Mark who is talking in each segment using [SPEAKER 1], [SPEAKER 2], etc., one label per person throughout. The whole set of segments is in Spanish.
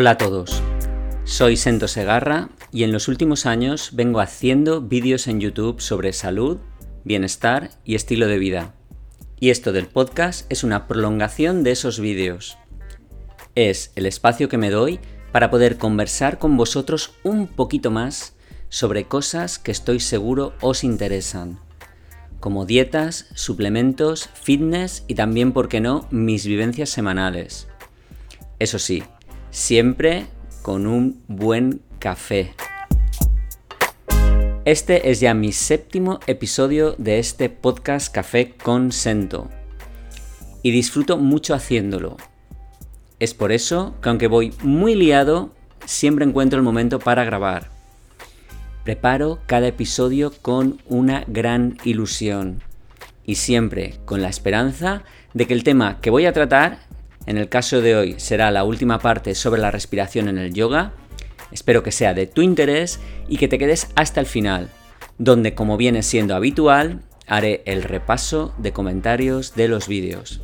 [SPEAKER 1] Hola a todos, soy Sento Segarra y en los últimos años vengo haciendo vídeos en YouTube sobre salud, bienestar y estilo de vida. Y esto del podcast es una prolongación de esos vídeos. Es el espacio que me doy para poder conversar con vosotros un poquito más sobre cosas que estoy seguro os interesan, como dietas, suplementos, fitness y también, por qué no, mis vivencias semanales. Eso sí, siempre con un buen café. Este es ya mi séptimo episodio de este podcast Café con Sento y disfruto mucho haciéndolo. Es por eso que aunque voy muy liado, siempre encuentro el momento para grabar. Preparo cada episodio con una gran ilusión y siempre con la esperanza de que el tema que voy a tratar en el caso de hoy será la última parte sobre la respiración en el yoga. Espero que sea de tu interés y que te quedes hasta el final, donde como viene siendo habitual, haré el repaso de comentarios de los vídeos.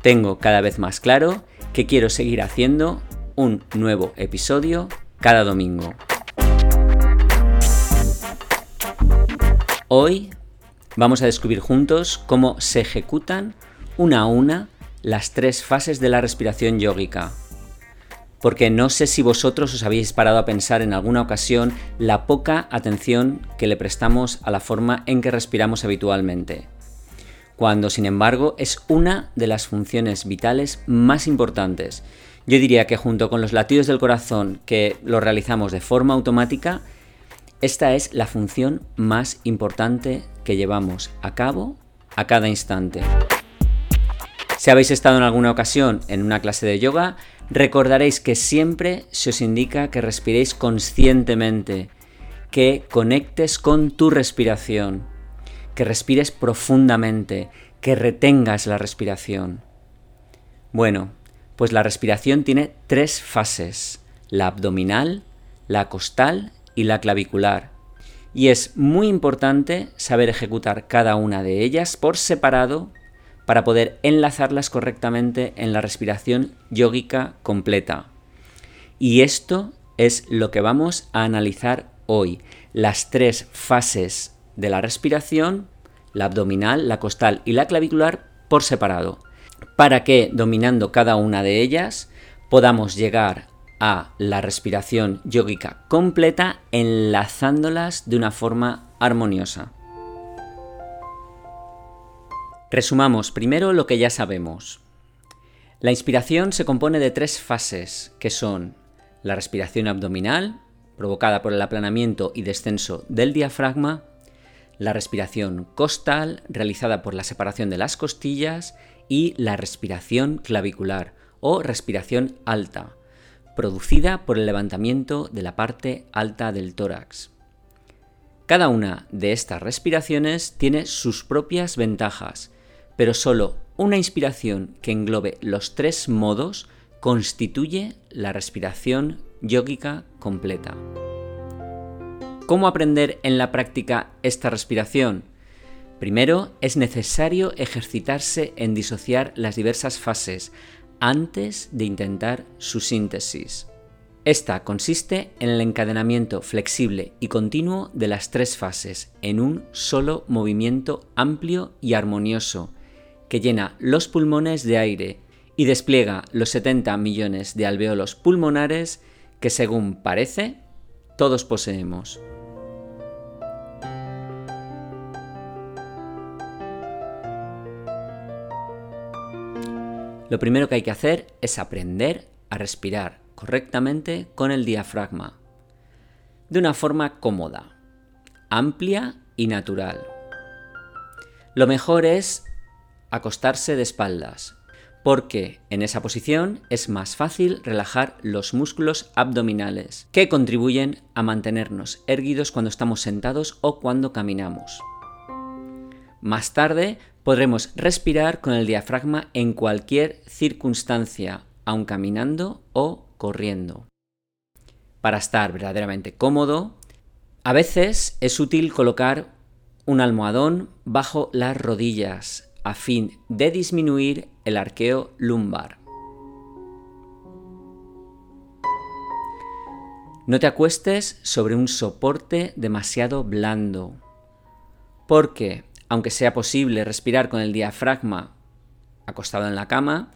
[SPEAKER 1] Tengo cada vez más claro que quiero seguir haciendo un nuevo episodio cada domingo. Hoy vamos a descubrir juntos cómo se ejecutan una a una las tres fases de la respiración yógica. Porque no sé si vosotros os habéis parado a pensar en alguna ocasión la poca atención que le prestamos a la forma en que respiramos habitualmente. Cuando, sin embargo, es una de las funciones vitales más importantes. Yo diría que junto con los latidos del corazón que lo realizamos de forma automática, esta es la función más importante que llevamos a cabo a cada instante. Si habéis estado en alguna ocasión en una clase de yoga, recordaréis que siempre se os indica que respiréis conscientemente, que conectes con tu respiración, que respires profundamente, que retengas la respiración. Bueno, pues la respiración tiene tres fases, la abdominal, la costal y la clavicular. Y es muy importante saber ejecutar cada una de ellas por separado para poder enlazarlas correctamente en la respiración yógica completa. Y esto es lo que vamos a analizar hoy, las tres fases de la respiración, la abdominal, la costal y la clavicular por separado, para que dominando cada una de ellas podamos llegar a la respiración yógica completa enlazándolas de una forma armoniosa. Resumamos primero lo que ya sabemos. La inspiración se compone de tres fases, que son la respiración abdominal, provocada por el aplanamiento y descenso del diafragma, la respiración costal, realizada por la separación de las costillas, y la respiración clavicular o respiración alta, producida por el levantamiento de la parte alta del tórax. Cada una de estas respiraciones tiene sus propias ventajas, pero solo una inspiración que englobe los tres modos constituye la respiración yógica completa. ¿Cómo aprender en la práctica esta respiración? Primero, es necesario ejercitarse en disociar las diversas fases antes de intentar su síntesis. Esta consiste en el encadenamiento flexible y continuo de las tres fases en un solo movimiento amplio y armonioso, que llena los pulmones de aire y despliega los 70 millones de alveolos pulmonares que según parece todos poseemos. Lo primero que hay que hacer es aprender a respirar correctamente con el diafragma, de una forma cómoda, amplia y natural. Lo mejor es acostarse de espaldas, porque en esa posición es más fácil relajar los músculos abdominales, que contribuyen a mantenernos erguidos cuando estamos sentados o cuando caminamos. Más tarde podremos respirar con el diafragma en cualquier circunstancia, aun caminando o corriendo. Para estar verdaderamente cómodo, a veces es útil colocar un almohadón bajo las rodillas a fin de disminuir el arqueo lumbar. No te acuestes sobre un soporte demasiado blando, porque, aunque sea posible respirar con el diafragma acostado en la cama,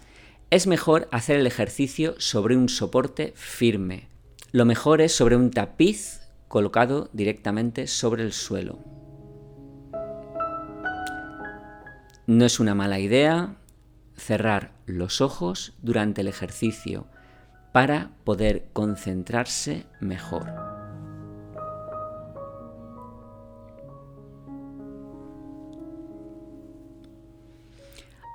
[SPEAKER 1] es mejor hacer el ejercicio sobre un soporte firme. Lo mejor es sobre un tapiz colocado directamente sobre el suelo. No es una mala idea cerrar los ojos durante el ejercicio para poder concentrarse mejor.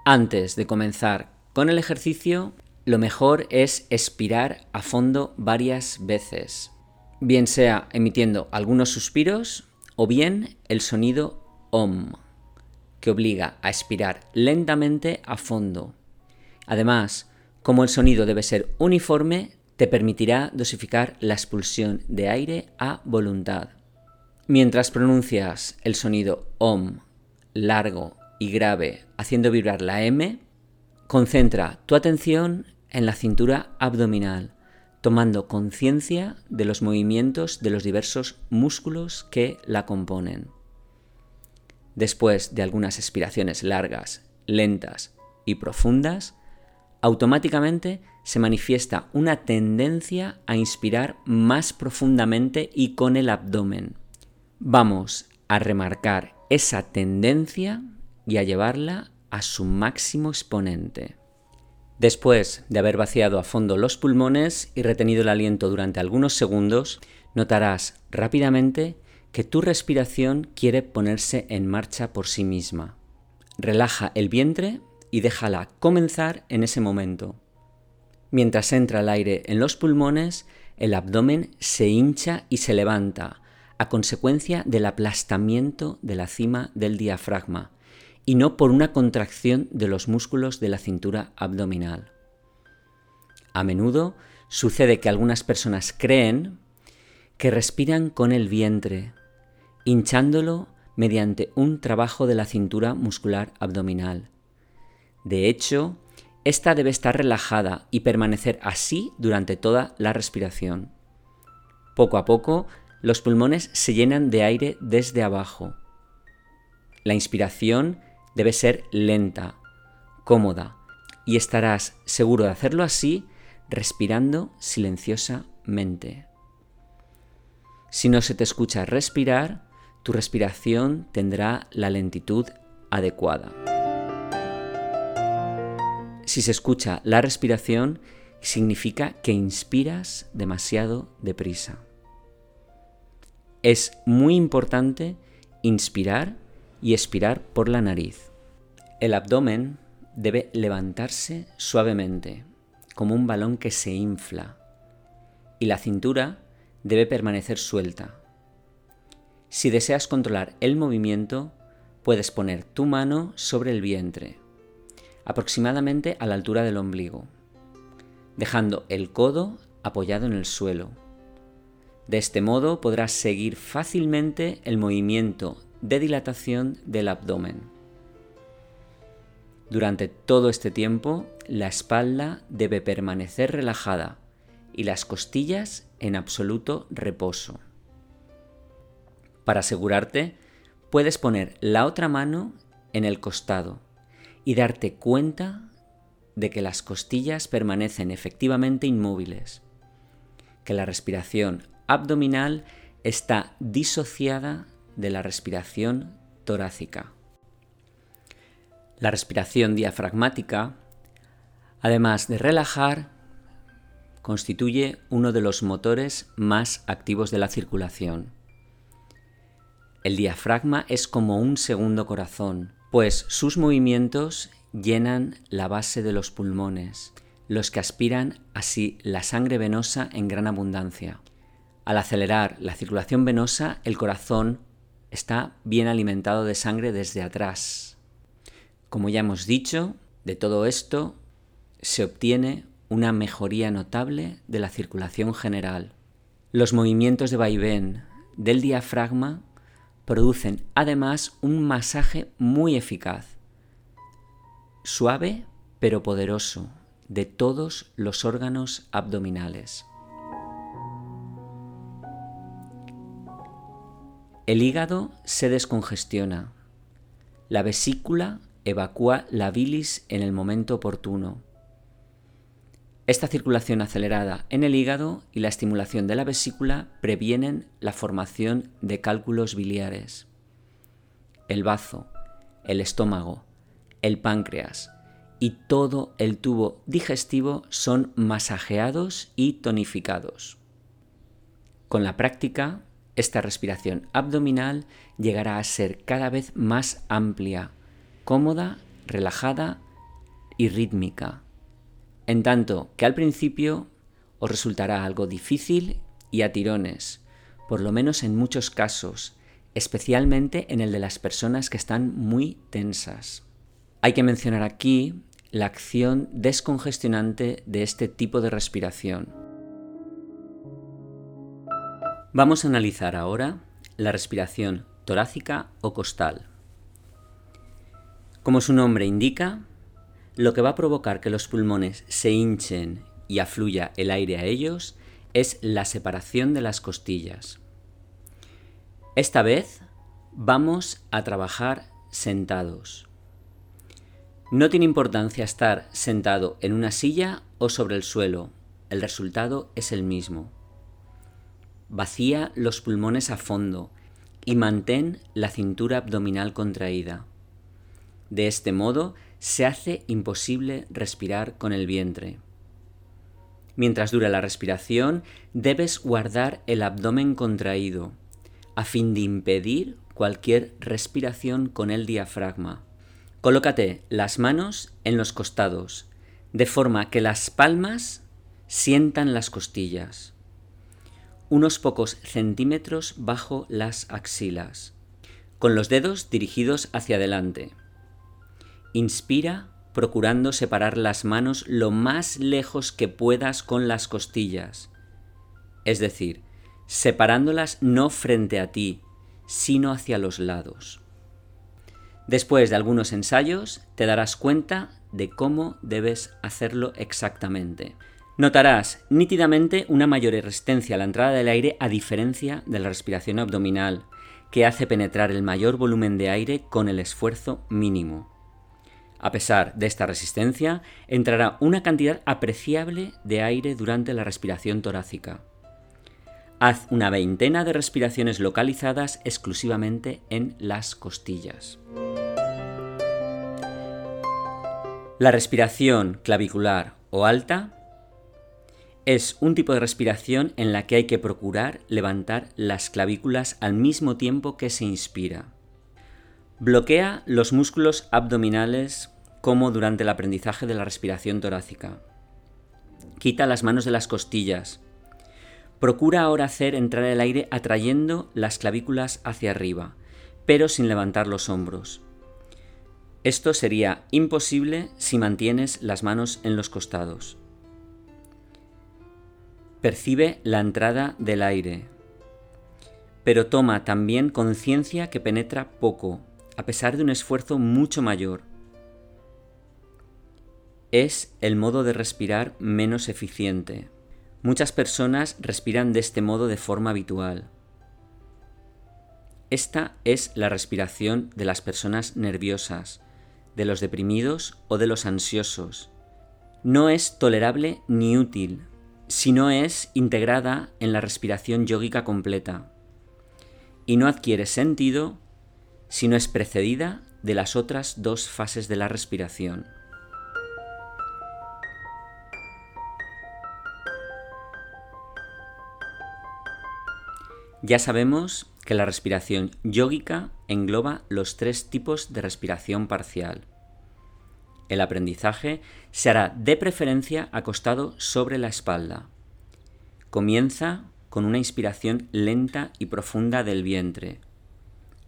[SPEAKER 1] Antes de comenzar con el ejercicio, lo mejor es expirar a fondo varias veces, bien sea emitiendo algunos suspiros o bien el sonido OM, que obliga a expirar lentamente a fondo. Además, como el sonido debe ser uniforme, te permitirá dosificar la expulsión de aire a voluntad. Mientras pronuncias el sonido OM largo y grave haciendo vibrar la M, concentra tu atención en la cintura abdominal, tomando conciencia de los movimientos de los diversos músculos que la componen. Después de algunas expiraciones largas, lentas y profundas, automáticamente se manifiesta una tendencia a inspirar más profundamente y con el abdomen. Vamos a remarcar esa tendencia y a llevarla a su máximo exponente. Después de haber vaciado a fondo los pulmones y retenido el aliento durante algunos segundos, notarás rápidamente que tu respiración quiere ponerse en marcha por sí misma. Relaja el vientre y déjala comenzar en ese momento. Mientras entra el aire en los pulmones, el abdomen se hincha y se levanta, a consecuencia del aplastamiento de la cima del diafragma, y no por una contracción de los músculos de la cintura abdominal. A menudo sucede que algunas personas creen que respiran con el vientre, hinchándolo mediante un trabajo de la cintura muscular abdominal, de hecho, esta debe estar relajada y permanecer así durante toda la respiración. Poco a poco, los pulmones se llenan de aire desde abajo. La inspiración debe ser lenta, cómoda, y estarás seguro de hacerlo así respirando silenciosamente. Si no se te escucha respirar, tu respiración tendrá la lentitud adecuada. Si se escucha la respiración, significa que inspiras demasiado deprisa. Es muy importante inspirar y expirar por la nariz. El abdomen debe levantarse suavemente, como un balón que se infla, y la cintura debe permanecer suelta. Si deseas controlar el movimiento, puedes poner tu mano sobre el vientre aproximadamente a la altura del ombligo, dejando el codo apoyado en el suelo. De este modo podrás seguir fácilmente el movimiento de dilatación del abdomen. Durante todo este tiempo, la espalda debe permanecer relajada y las costillas en absoluto reposo. Para asegurarte, puedes poner la otra mano en el costado y darte cuenta de que las costillas permanecen efectivamente inmóviles, que la respiración abdominal está disociada de la respiración torácica. La respiración diafragmática, además de relajar, constituye uno de los motores más activos de la circulación. El diafragma es como un segundo corazón, pues sus movimientos llenan la base de los pulmones, los que aspiran así la sangre venosa en gran abundancia. Al acelerar la circulación venosa, el corazón está bien alimentado de sangre desde atrás. Como ya hemos dicho, de todo esto se obtiene una mejoría notable de la circulación general. Los movimientos de vaivén del diafragma producen además un masaje muy eficaz, suave pero poderoso, de todos los órganos abdominales. El hígado se descongestiona. La vesícula evacúa la bilis en el momento oportuno esta circulación acelerada en el hígado y la estimulación de la vesícula previenen la formación de cálculos biliares. El bazo, el estómago, el páncreas y todo el tubo digestivo son masajeados y tonificados. Con la práctica, esta respiración abdominal llegará a ser cada vez más amplia, cómoda, relajada y rítmica, en tanto que al principio os resultará algo difícil y a tirones, por lo menos en muchos casos, especialmente en el de las personas que están muy tensas. Hay que mencionar aquí la acción descongestionante de este tipo de respiración. Vamos a analizar ahora la respiración torácica o costal. Como su nombre indica, lo que va a provocar que los pulmones se hinchen y afluya el aire a ellos es la separación de las costillas. Esta vez vamos a trabajar sentados. No tiene importancia estar sentado en una silla o sobre el suelo, el resultado es el mismo. Vacía los pulmones a fondo y mantén la cintura abdominal contraída. De este modo se hace imposible respirar con el vientre. Mientras dura la respiración, debes guardar el abdomen contraído a fin de impedir cualquier respiración con el diafragma. Colócate las manos en los costados, de forma que las palmas sientan las costillas, unos pocos centímetros bajo las axilas, con los dedos dirigidos hacia adelante. Inspira procurando separar las manos lo más lejos que puedas con las costillas, es decir, separándolas no frente a ti, sino hacia los lados. Después de algunos ensayos te darás cuenta de cómo debes hacerlo exactamente. Notarás nítidamente una mayor resistencia a la entrada del aire a diferencia de la respiración abdominal, que hace penetrar el mayor volumen de aire con el esfuerzo mínimo. A pesar de esta resistencia, entrará una cantidad apreciable de aire durante la respiración torácica. Haz una veintena de respiraciones localizadas exclusivamente en las costillas. La respiración clavicular o alta es un tipo de respiración en la que hay que procurar levantar las clavículas al mismo tiempo que se inspira. Bloquea los músculos abdominales como durante el aprendizaje de la respiración torácica. Quita las manos de las costillas, Procura ahora hacer entrar el aire atrayendo las clavículas hacia arriba, pero sin levantar los hombros. Esto sería imposible si mantienes las manos en los costados. Percibe la entrada del aire, pero toma también conciencia que penetra poco, a pesar de un esfuerzo mucho mayor. Es el modo de respirar menos eficiente. Muchas personas respiran de este modo de forma habitual. Esta es la respiración de las personas nerviosas, de los deprimidos o de los ansiosos. No es tolerable ni útil, si no es integrada en la respiración yógica completa. Y no adquiere sentido si no es precedida de las otras dos fases de la respiración. Ya sabemos que la respiración yógica engloba los tres tipos de respiración parcial. El aprendizaje se hará de preferencia acostado sobre la espalda. Comienza con una inspiración lenta y profunda del vientre.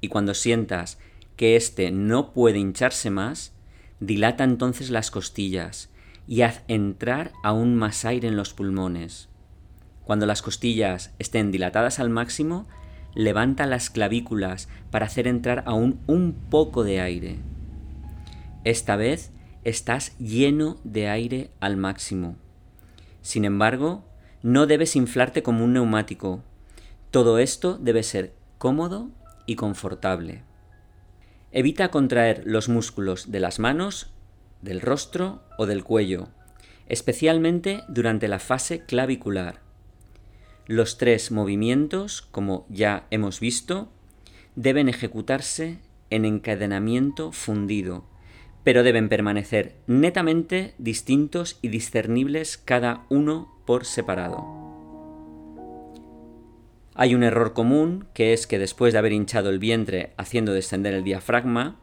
[SPEAKER 1] Y cuando sientas que éste no puede hincharse más, dilata entonces las costillas y haz entrar aún más aire en los pulmones. Cuando las costillas estén dilatadas al máximo, levanta las clavículas para hacer entrar aún un poco de aire. Esta vez estás lleno de aire al máximo. Sin embargo, no debes inflarte como un neumático. Todo esto debe ser cómodo y confortable. Evita contraer los músculos de las manos, del rostro o del cuello, especialmente durante la fase clavicular. Los tres movimientos, como ya hemos visto, deben ejecutarse en encadenamiento fundido, pero deben permanecer netamente distintos y discernibles cada uno por separado. Hay un error común, que es que después de haber hinchado el vientre haciendo descender el diafragma,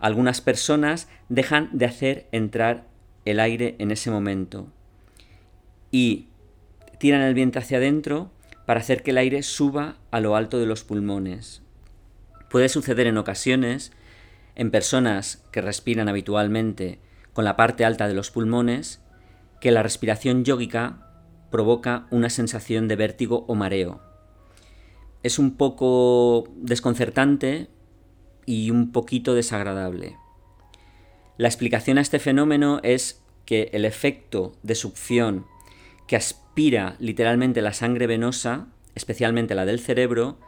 [SPEAKER 1] algunas personas dejan de hacer entrar el aire en ese momento y tiran el vientre hacia adentro para hacer que el aire suba a lo alto de los pulmones. Puede suceder en ocasiones en personas que respiran habitualmente con la parte alta de los pulmones que la respiración yógica provoca una sensación de vértigo o mareo. Es un poco desconcertante y un poquito desagradable. La explicación a este fenómeno es que el efecto de succión que aspira literalmente la sangre venosa, especialmente la del cerebro,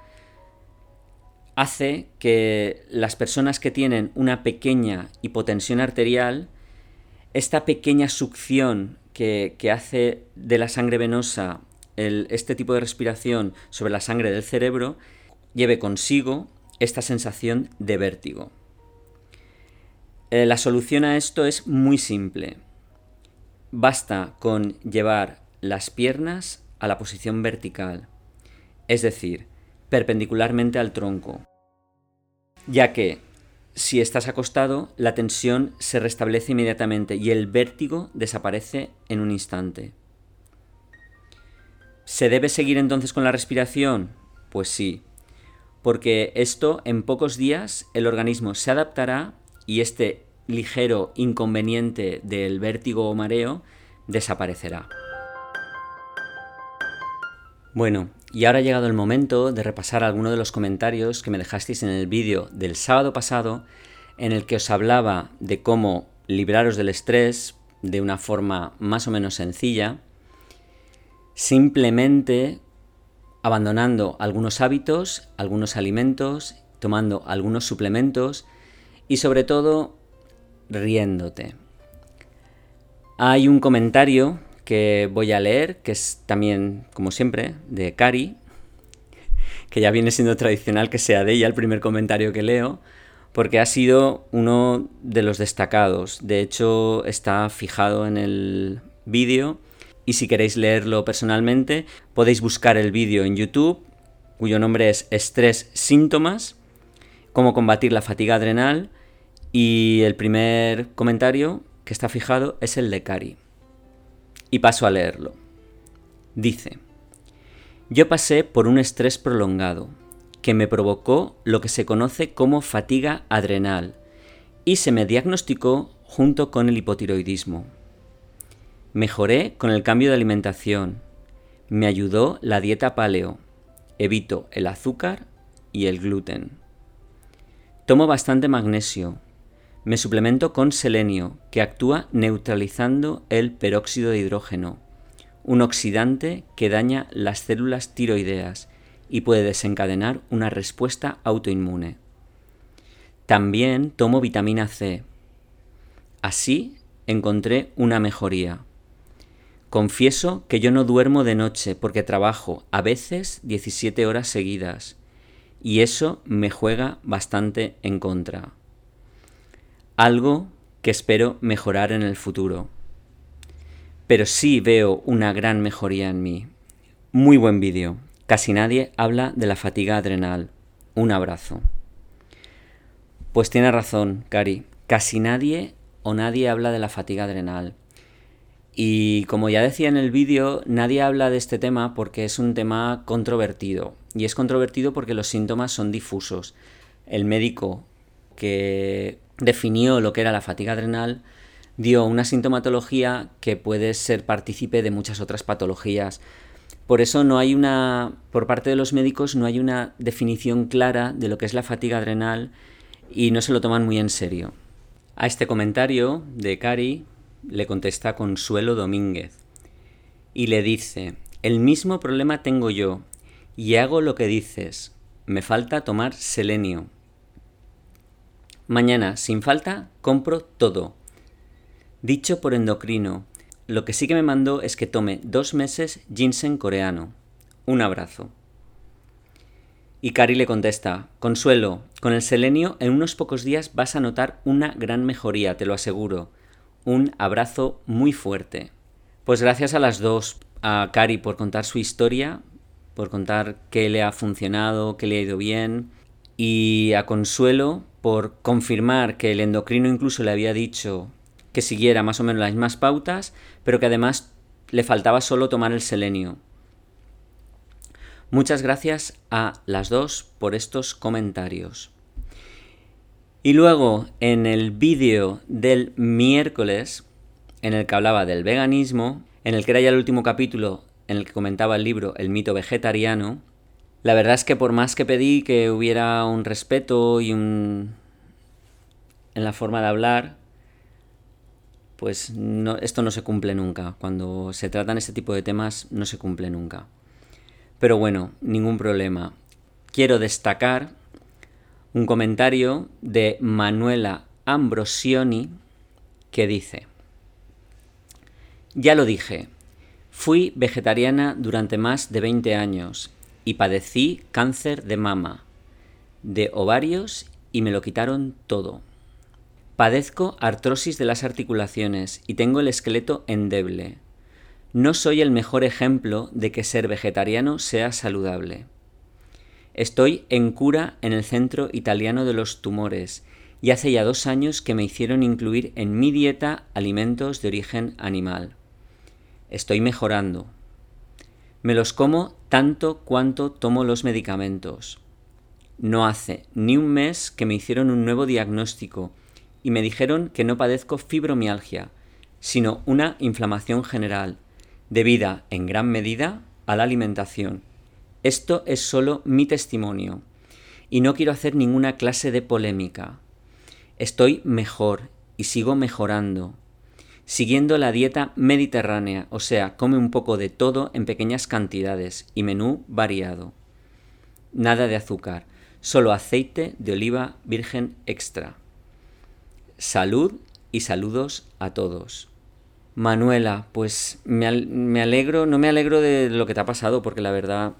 [SPEAKER 1] hace que las personas que tienen una pequeña hipotensión arterial, esta pequeña succión que, hace de la sangre venosa este tipo de respiración sobre la sangre del cerebro, lleve consigo esta sensación de vértigo. Eh, la solución a esto es muy simple. Basta con llevar las piernas a la posición vertical, es decir, perpendicularmente al tronco, ya que si estás acostado, la tensión se restablece inmediatamente y el vértigo desaparece en un instante. ¿Se debe seguir entonces con la respiración? Pues sí, porque esto en pocos días el organismo se adaptará y este ligero inconveniente del vértigo o mareo desaparecerá. Bueno, y ahora ha llegado el momento de repasar algunos de los comentarios que me dejasteis en el vídeo del sábado pasado, en el que os hablaba de cómo libraros del estrés de una forma más o menos sencilla, simplemente abandonando algunos hábitos, algunos alimentos, tomando algunos suplementos y sobre todo riéndote. Hay un comentario que voy a leer, que es también, como siempre, de Cari, que ya viene siendo tradicional que sea de ella el primer comentario que leo, porque ha sido uno de los destacados. De hecho, está fijado en el vídeo y si queréis leerlo personalmente, podéis buscar el vídeo en YouTube, cuyo nombre es Estrés Síntomas, cómo combatir la fatiga adrenal, y el primer comentario que está fijado es el de Cari y paso a leerlo. Dice, yo pasé por un estrés prolongado que me provocó lo que se conoce como fatiga adrenal y se me diagnosticó junto con el hipotiroidismo. Mejoré con el cambio de alimentación, me ayudó la dieta paleo, evito el azúcar y el gluten. Tomo bastante magnesio, me suplemento con selenio, que actúa neutralizando el peróxido de hidrógeno, un oxidante que daña las células tiroideas y puede desencadenar una respuesta autoinmune. También tomo vitamina C. Así encontré una mejoría. Confieso que yo no duermo de noche porque trabajo a veces 17 horas seguidas y eso me juega bastante en contra algo que espero mejorar en el futuro. Pero sí veo una gran mejoría en mí. Muy buen vídeo. Casi nadie habla de la fatiga adrenal. Un abrazo. Pues tiene razón, Cari. Casi nadie o nadie habla de la fatiga adrenal. Y como ya decía en el vídeo, nadie habla de este tema porque es un tema controvertido. Y es controvertido porque los síntomas son difusos. El médico que definió lo que era la fatiga adrenal, dio una sintomatología que puede ser partícipe de muchas otras patologías. Por eso no hay una, por parte de los médicos, no hay una definición clara de lo que es la fatiga adrenal y no se lo toman muy en serio. A este comentario de Cari le contesta Consuelo Domínguez y le dice, el mismo problema tengo yo y hago lo que dices, me falta tomar selenio. Mañana, sin falta, compro todo. Dicho por endocrino, lo que sí que me mandó es que tome dos meses ginseng coreano. Un abrazo. Y Cari le contesta, Consuelo, con el selenio en unos pocos días vas a notar una gran mejoría, te lo aseguro. Un abrazo muy fuerte. Pues gracias a las dos, a Cari por contar su historia, por contar qué le ha funcionado, qué le ha ido bien, y a Consuelo por confirmar que el endocrino incluso le había dicho que siguiera más o menos las mismas pautas, pero que además le faltaba solo tomar el selenio. Muchas gracias a las dos por estos comentarios. Y luego, en el vídeo del miércoles, en el que hablaba del veganismo, en el que era ya el último capítulo en el que comentaba el libro El mito vegetariano, la verdad es que por más que pedí que hubiera un respeto y un... en la forma de hablar, pues esto no se cumple nunca. Cuando se tratan este tipo de temas no se cumple nunca. Pero bueno, ningún problema. Quiero destacar un comentario de Manuela Ambrosioni que dice, ya lo dije, fui vegetariana durante más de 20 años y padecí cáncer de mama, de ovarios y me lo quitaron todo. Padezco artrosis de las articulaciones y tengo el esqueleto endeble. No soy el mejor ejemplo de que ser vegetariano sea saludable. Estoy en cura en el Centro Italiano de los Tumores y hace ya dos años que me hicieron incluir en mi dieta alimentos de origen animal. Estoy mejorando. Me los como tanto cuanto tomo los medicamentos. No hace ni un mes que me hicieron un nuevo diagnóstico y me dijeron que no padezco fibromialgia, sino una inflamación general, debida en gran medida a la alimentación. Esto es solo mi testimonio y no quiero hacer ninguna clase de polémica. Estoy mejor y sigo mejorando siguiendo la dieta mediterránea, o sea, come un poco de todo en pequeñas cantidades y menú variado. Nada de azúcar, solo aceite de oliva virgen extra. Salud y saludos a todos. Manuela, pues me, alegro, no me alegro de lo que te ha pasado porque la verdad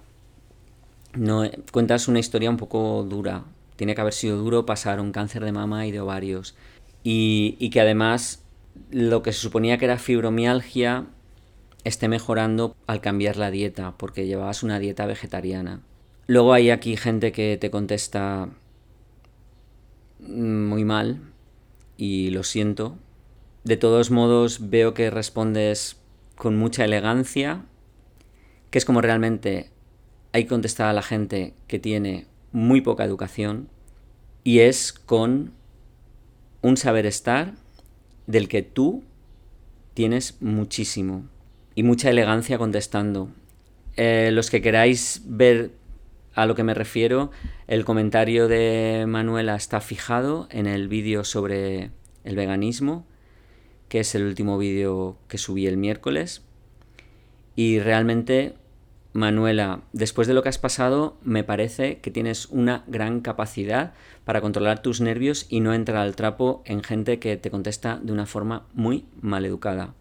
[SPEAKER 1] no cuentas una historia un poco dura. Tiene que haber sido duro pasar un cáncer de mama y de ovarios y, y que además lo que se suponía que era fibromialgia esté mejorando al cambiar la dieta, porque llevabas una dieta vegetariana. Luego hay aquí gente que te contesta muy mal y lo siento. De todos modos veo que respondes con mucha elegancia, que es como realmente hay que contestar a la gente que tiene muy poca educación y es con un saber estar del que tú tienes muchísimo y mucha elegancia contestando. Eh, los que queráis ver a lo que me refiero, el comentario de Manuela está fijado en el vídeo sobre el veganismo, que es el último vídeo que subí el miércoles. Y realmente Manuela, después de lo que has pasado, me parece que tienes una gran capacidad para controlar tus nervios y no entrar al trapo en gente que te contesta de una forma muy maleducada.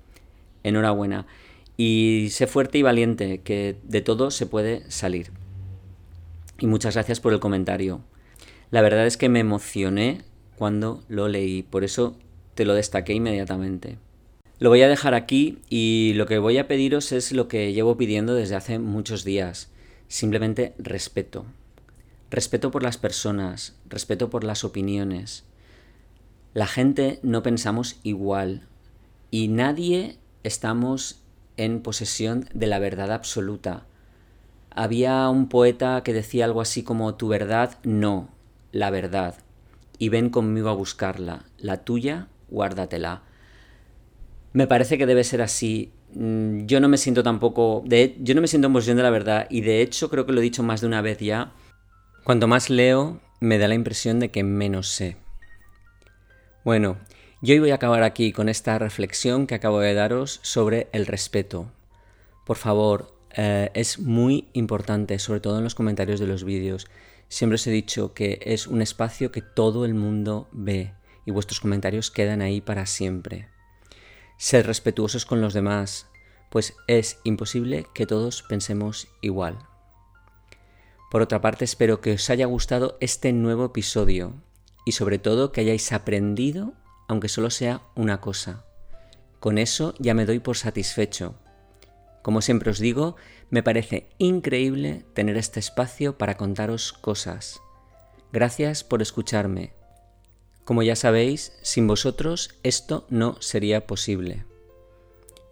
[SPEAKER 1] Enhorabuena. Y sé fuerte y valiente, que de todo se puede salir. Y muchas gracias por el comentario. La verdad es que me emocioné cuando lo leí, por eso te lo destaqué inmediatamente. Lo voy a dejar aquí y lo que voy a pediros es lo que llevo pidiendo desde hace muchos días. Simplemente respeto. Respeto por las personas, respeto por las opiniones. La gente no pensamos igual y nadie estamos en posesión de la verdad absoluta. Había un poeta que decía algo así como tu verdad no, la verdad. Y ven conmigo a buscarla, la tuya, guárdatela. Me parece que debe ser así. Mm, yo no me siento tampoco. De, yo no me siento en posición de la verdad. Y de hecho, creo que lo he dicho más de una vez ya. Cuanto más leo, me da la impresión de que menos sé. Bueno, yo hoy voy a acabar aquí con esta reflexión que acabo de daros sobre el respeto. Por favor, eh, es muy importante, sobre todo en los comentarios de los vídeos. Siempre os he dicho que es un espacio que todo el mundo ve y vuestros comentarios quedan ahí para siempre. Sed respetuosos con los demás, pues es imposible que todos pensemos igual. Por otra parte, espero que os haya gustado este nuevo episodio y sobre todo que hayáis aprendido, aunque solo sea una cosa. Con eso ya me doy por satisfecho. Como siempre os digo, me parece increíble tener este espacio para contaros cosas. Gracias por escucharme. Como ya sabéis, sin vosotros esto no sería posible.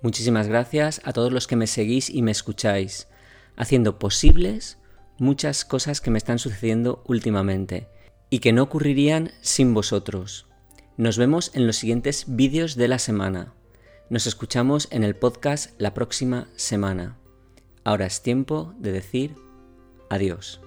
[SPEAKER 1] Muchísimas gracias a todos los que me seguís y me escucháis, haciendo posibles muchas cosas que me están sucediendo últimamente y que no ocurrirían sin vosotros. Nos vemos en los siguientes vídeos de la semana. Nos escuchamos en el podcast la próxima semana. Ahora es tiempo de decir adiós.